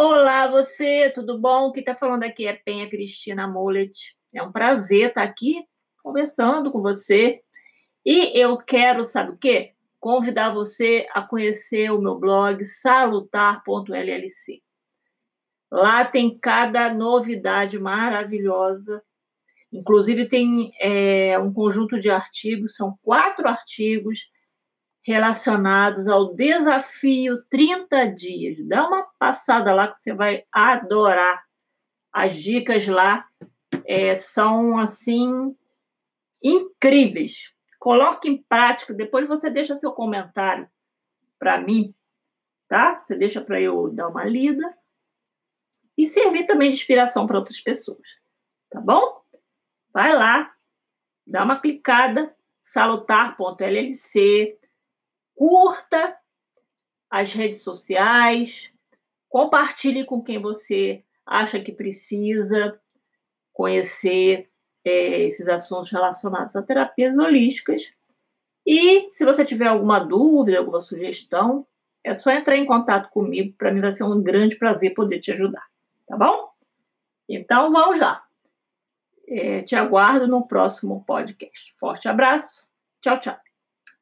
Olá, você, tudo bom? Quem está falando aqui é Penha Cristina Mollet. É um prazer estar aqui conversando com você. E eu quero, sabe o quê? Convidar você a conhecer o meu blog salutar.llc. Lá tem cada novidade maravilhosa. Inclusive, tem é, um conjunto de artigos, são quatro artigos relacionados ao desafio 30 dias. Dá uma passada lá que você vai adorar. As dicas lá é, são assim incríveis. Coloque em prática, depois você deixa seu comentário para mim, tá? Você deixa para eu dar uma lida e servir também de inspiração para outras pessoas, tá bom? Vai lá, dá uma clicada, salutar.llc, curta as redes sociais, compartilhe com quem você acha que precisa conhecer é, esses assuntos relacionados a terapias holísticas. E se você tiver alguma dúvida, alguma sugestão, é só entrar em contato comigo. Para mim vai ser um grande prazer poder te ajudar, tá bom? Então vamos lá. É, te aguardo no próximo podcast. Forte abraço. Tchau, tchau.